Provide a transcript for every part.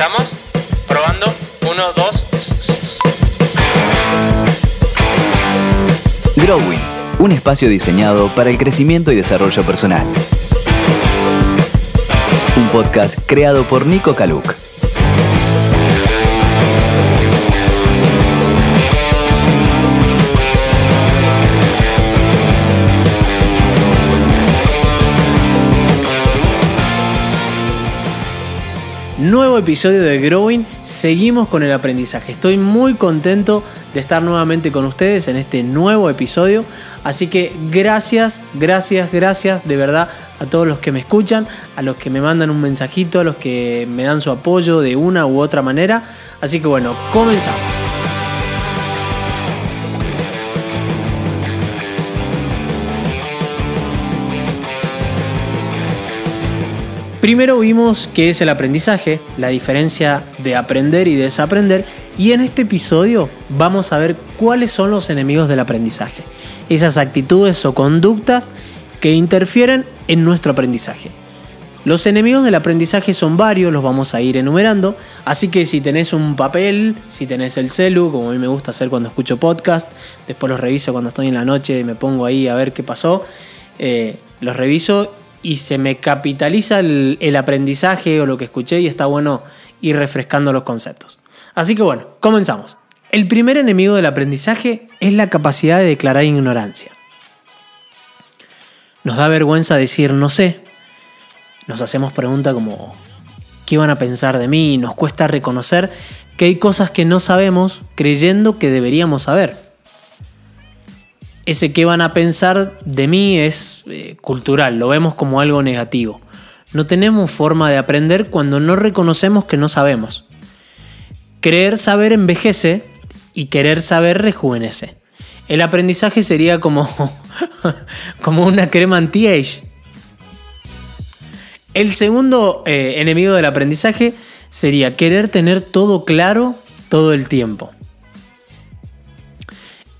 ¿Estamos? Probando. Uno, dos. Growing, un espacio diseñado para el crecimiento y desarrollo personal. Un podcast creado por Nico Kaluk. Nuevo episodio de Growing, seguimos con el aprendizaje. Estoy muy contento de estar nuevamente con ustedes en este nuevo episodio. Así que gracias, gracias, gracias de verdad a todos los que me escuchan, a los que me mandan un mensajito, a los que me dan su apoyo de una u otra manera. Así que bueno, comenzamos. Primero vimos qué es el aprendizaje, la diferencia de aprender y desaprender, y en este episodio vamos a ver cuáles son los enemigos del aprendizaje, esas actitudes o conductas que interfieren en nuestro aprendizaje. Los enemigos del aprendizaje son varios, los vamos a ir enumerando, así que si tenés un papel, si tenés el celu, como a mí me gusta hacer cuando escucho podcast, después los reviso cuando estoy en la noche, me pongo ahí a ver qué pasó, eh, los reviso y se me capitaliza el, aprendizaje o lo que escuché y está bueno ir refrescando los conceptos. Así que bueno, comenzamos. El primer enemigo del aprendizaje es la capacidad de declarar ignorancia. Nos da vergüenza decir no sé. Nos hacemos preguntas como ¿qué van a pensar de mí? Nos cuesta reconocer que hay cosas que no sabemos creyendo que deberíamos saber ese qué van a pensar de mí es eh, cultural, lo vemos como algo negativo. No tenemos forma de aprender cuando no reconocemos que no sabemos. Creer saber envejece y querer saber rejuvenece. El aprendizaje sería como, como una crema anti-age. El segundo eh, enemigo del aprendizaje sería querer tener todo claro todo el tiempo.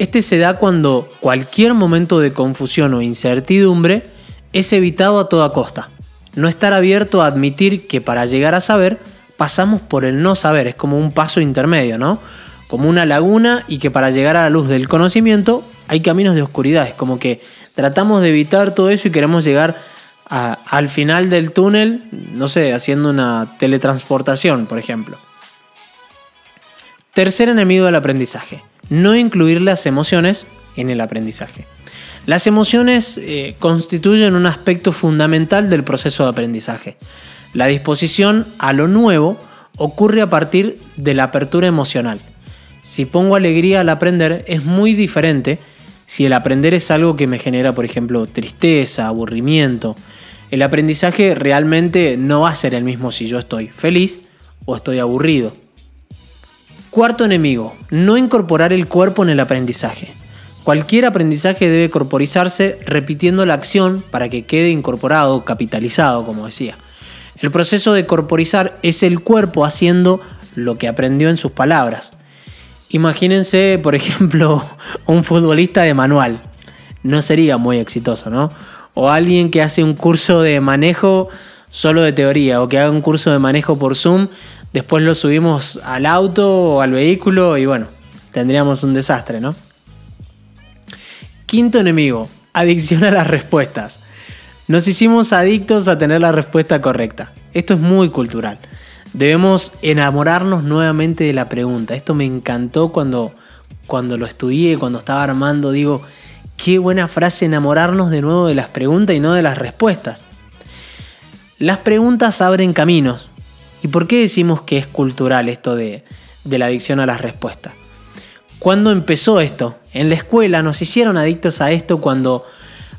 Este se da cuando cualquier momento de confusión o incertidumbre es evitado a toda costa. No estar abierto a admitir que para llegar a saber pasamos por el no saber, es como un paso intermedio, ¿no? Como una laguna y que para llegar a la luz del conocimiento hay caminos de oscuridad, es como que tratamos de evitar todo eso y queremos llegar al final del túnel, no sé, haciendo una teletransportación, por ejemplo. Tercer enemigo del aprendizaje, no incluir las emociones en el aprendizaje. Las emociones eh, constituyen un aspecto fundamental del proceso de aprendizaje. La disposición a lo nuevo ocurre a partir de la apertura emocional. Si pongo alegría al aprender es muy diferente si el aprender es algo que me genera, por ejemplo, tristeza, aburrimiento. El aprendizaje realmente no va a ser el mismo si yo estoy feliz o estoy aburrido. Cuarto enemigo, no incorporar el cuerpo en el aprendizaje. Cualquier aprendizaje debe corporizarse repitiendo la acción para que quede incorporado, capitalizado, como decía. El proceso de corporizar es el cuerpo haciendo lo que aprendió en sus palabras. Imagínense, por ejemplo, un futbolista de manual. No sería muy exitoso, ¿no? O alguien que hace un curso de manejo solo de teoría o que haga un curso de manejo por Zoom Después lo subimos al auto o al vehículo y bueno, tendríamos un desastre, ¿no? Quinto enemigo, adicción a las respuestas. Nos hicimos adictos a tener la respuesta correcta. Esto es muy cultural. Debemos enamorarnos nuevamente de la pregunta. Esto me encantó cuando, cuando lo estudié, cuando estaba armando. Digo, qué buena frase enamorarnos de nuevo de las preguntas y no de las respuestas. Las preguntas abren caminos, ¿Y por qué decimos que es cultural esto de, la adicción a las respuestas? ¿Cuándo empezó esto? En la escuela nos hicieron adictos a esto cuando...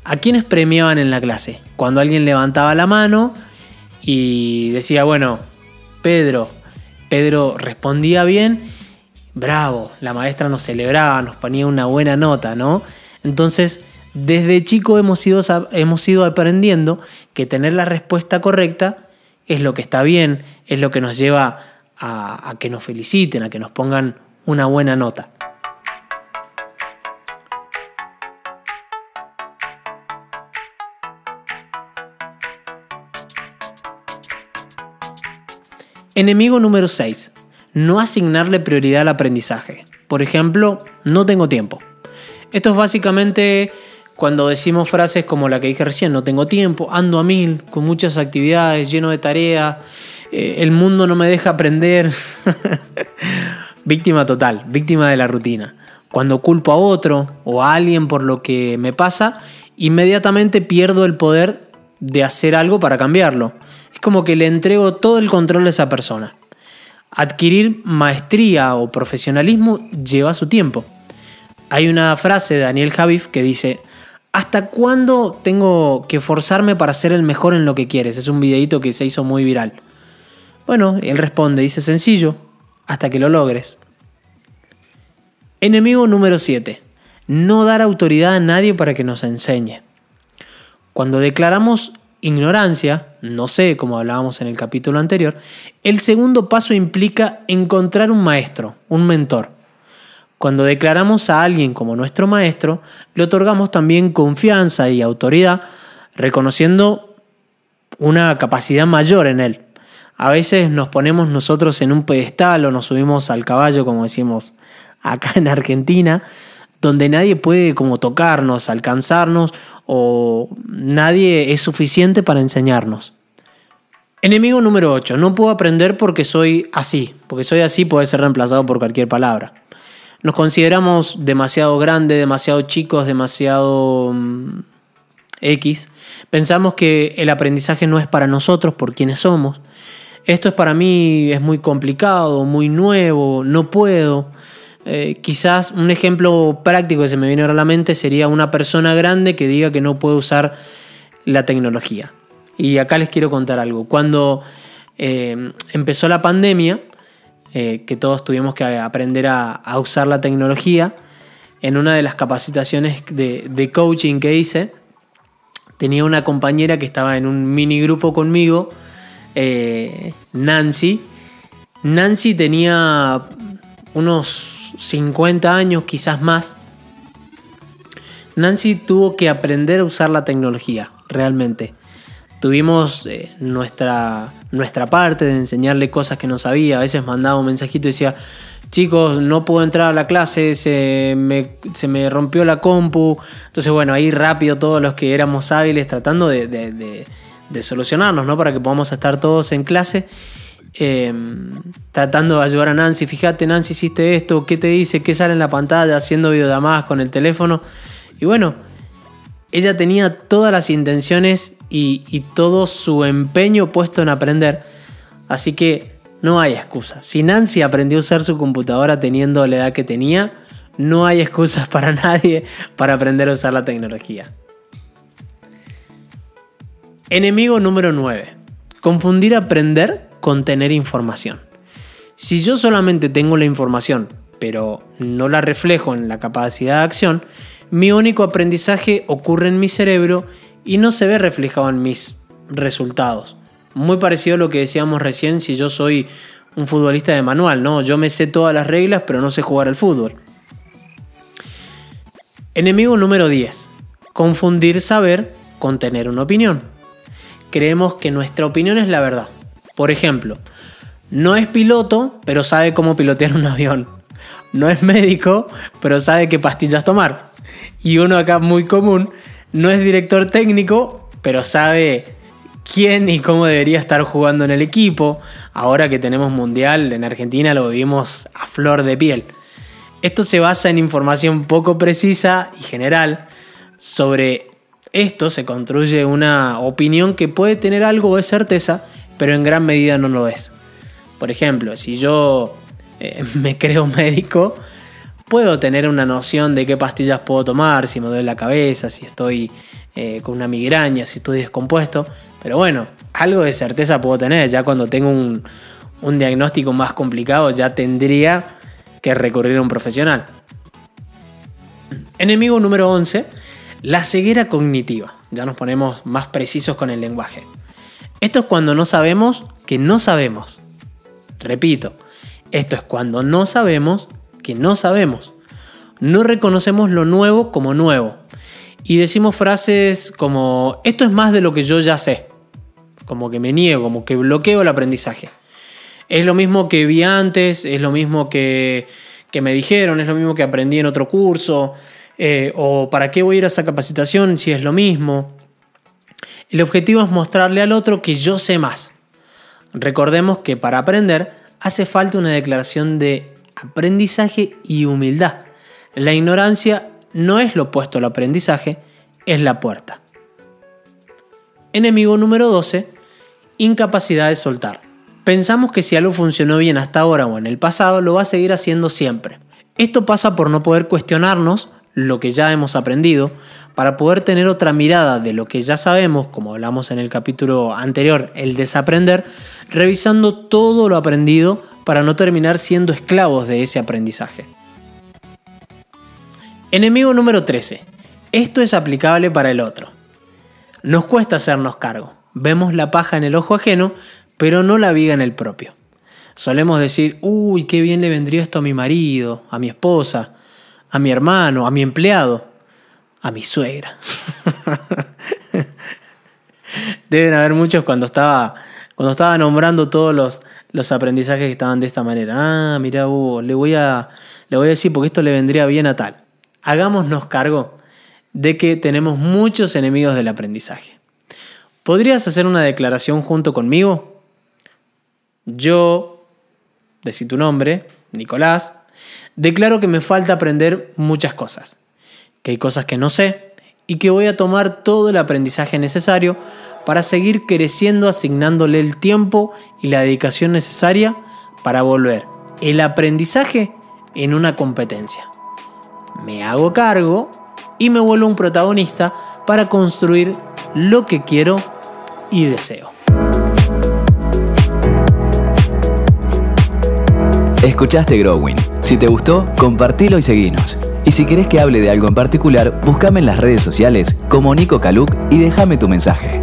¿A quiénes premiaban en la clase? Cuando alguien levantaba la mano y decía, bueno, Pedro, Pedro respondía bien, bravo, la maestra nos celebraba, nos ponía una buena nota, ¿no? Entonces, desde chico hemos ido, hemos ido aprendiendo que tener la respuesta correcta es lo que está bien, es lo que nos lleva a, que nos feliciten, a que nos pongan una buena nota. Enemigo número 6. No asignarle prioridad al aprendizaje. Por ejemplo, no tengo tiempo. Esto es básicamente cuando decimos frases como la que dije recién, no tengo tiempo, ando a mil, con muchas actividades, lleno de tareas, eh, el mundo no me deja aprender. víctima total, víctima de la rutina. Cuando culpo a otro o a alguien por lo que me pasa, inmediatamente pierdo el poder de hacer algo para cambiarlo. Es como que le entrego todo el control a esa persona. Adquirir maestría o profesionalismo lleva su tiempo. Hay una frase de Daniel Javif que dice, ¿hasta cuándo tengo que forzarme para ser el mejor en lo que quieres? Es un videito que se hizo muy viral. Bueno, él responde, dice sencillo, hasta que lo logres. Enemigo número 7. No dar autoridad a nadie para que nos enseñe. Cuando declaramos ignorancia, no sé, como hablábamos en el capítulo anterior, el segundo paso implica encontrar un maestro, un mentor. Cuando declaramos a alguien como nuestro maestro, le otorgamos también confianza y autoridad, reconociendo una capacidad mayor en él. A veces nos ponemos nosotros en un pedestal o nos subimos al caballo, como decimos acá en Argentina, donde nadie puede como tocarnos, alcanzarnos o nadie es suficiente para enseñarnos. Enemigo número 8. No puedo aprender porque soy así. Porque soy así puede ser reemplazado por cualquier palabra. Nos consideramos demasiado grandes, demasiado chicos, demasiado mm, X. Pensamos que el aprendizaje no es para nosotros por quienes somos. Esto es para mí, es muy complicado, muy nuevo, no puedo. Eh, quizás un ejemplo práctico que se me viene a la mente sería una persona grande que diga que no puede usar la tecnología. Y acá les quiero contar algo. Cuando eh, empezó la pandemia, eh, que todos tuvimos que aprender a, usar la tecnología, en una de las capacitaciones de, coaching que hice, tenía una compañera que estaba en un mini grupo conmigo, Nancy. Nancy tenía unos 50 años, quizás más, Nancy tuvo que aprender a usar la tecnología, realmente. Tuvimos eh, nuestra, nuestra parte de enseñarle cosas que no sabía. A veces mandaba un mensajito y decía, chicos, no puedo entrar a la clase, se me, se me rompió la compu. Entonces, bueno, ahí rápido todos los que éramos hábiles tratando de, de, de solucionarnos, ¿no? Para que podamos estar todos en clase. Em, tratando de ayudar a Nancy. Fíjate, Nancy, hiciste esto, ¿qué te dice? ¿Qué sale en la pantalla? Haciendo videollamadas con el teléfono. Y bueno, ella tenía todas las intenciones y, todo su empeño puesto en aprender. Así que no hay excusa. Si Nancy aprendió a usar su computadora teniendo la edad que tenía, no hay excusas para nadie para aprender a usar la tecnología. Enemigo número 9. Confundir aprender con tener información. Si yo solamente tengo la información, pero no la reflejo en la capacidad de acción, mi único aprendizaje ocurre en mi cerebro y no se ve reflejado en mis resultados. Muy parecido a lo que decíamos recién si yo soy un futbolista de manual, ¿no? Yo me sé todas las reglas, pero no sé jugar al fútbol. Enemigo número 10. Confundir saber con tener una opinión. Creemos que nuestra opinión es la verdad. Por ejemplo, no es piloto, pero sabe cómo pilotear un avión. No es médico, pero sabe qué pastillas tomar. Y uno acá muy común, no es director técnico, pero sabe quién y cómo debería estar jugando en el equipo. Ahora que tenemos mundial en Argentina lo vivimos a flor de piel. Esto se basa en información poco precisa y general. Sobre esto se construye una opinión que puede tener algo de certeza, pero en gran medida no lo es. Por ejemplo, si yo eh, me creo médico, puedo tener una noción de qué pastillas puedo tomar, si me duele la cabeza, si estoy eh, con una migraña, si estoy descompuesto, pero bueno, algo de certeza puedo tener, ya cuando tengo un, un diagnóstico más complicado ya tendría que recurrir a un profesional. Enemigo número 11, la ceguera cognitiva. Ya nos ponemos más precisos con el lenguaje. Esto es cuando no sabemos que no sabemos. Repito, esto es cuando no sabemos que no sabemos. No reconocemos lo nuevo como nuevo. Y decimos frases como, esto es más de lo que yo ya sé. Como que me niego, como que bloqueo el aprendizaje. es lo mismo que vi antes, es lo mismo que, que me dijeron, es lo mismo que aprendí en otro curso, eh, o para qué voy a ir a esa capacitación si es lo mismo. El objetivo es mostrarle al otro que yo sé más. Recordemos que para aprender hace falta una declaración de aprendizaje y humildad. La ignorancia no es lo opuesto al aprendizaje, es la puerta. Enemigo número 12, incapacidad de soltar. Pensamos que si algo funcionó bien hasta ahora o en el pasado, lo va a seguir haciendo siempre. Esto pasa por no poder cuestionarnos lo que ya hemos aprendido, para poder tener otra mirada de lo que ya sabemos, como hablamos en el capítulo anterior, el desaprender, revisando todo lo aprendido para no terminar siendo esclavos de ese aprendizaje. Enemigo número 13. Esto es aplicable para el otro. Nos cuesta hacernos cargo. Vemos la paja en el ojo ajeno, pero no la viga en el propio. Solemos decir, uy, qué bien le vendría esto a mi marido, a mi esposa, a mi hermano, a mi empleado, a mi suegra. Deben haber muchos cuando estaba, cuando estaba nombrando todos los, los aprendizajes que estaban de esta manera. Ah, mira, le, voy a, le voy a decir porque esto le vendría bien a tal. Hagámonos cargo de que tenemos muchos enemigos del aprendizaje. ¿Podrías hacer una declaración junto conmigo? Yo, decir tu nombre, Nicolás, declaro que me falta aprender muchas cosas, que hay cosas que no sé y que voy a tomar todo el aprendizaje necesario para seguir creciendo asignándole el tiempo y la dedicación necesaria para volver el aprendizaje en una competencia. Me hago cargo y me vuelvo un protagonista para construir lo que quiero y deseo. Escuchaste Growing. Si te gustó, compartilo y seguinos. Y si querés que hable de algo en particular, búscame en las redes sociales como Nico Caluc y déjame tu mensaje.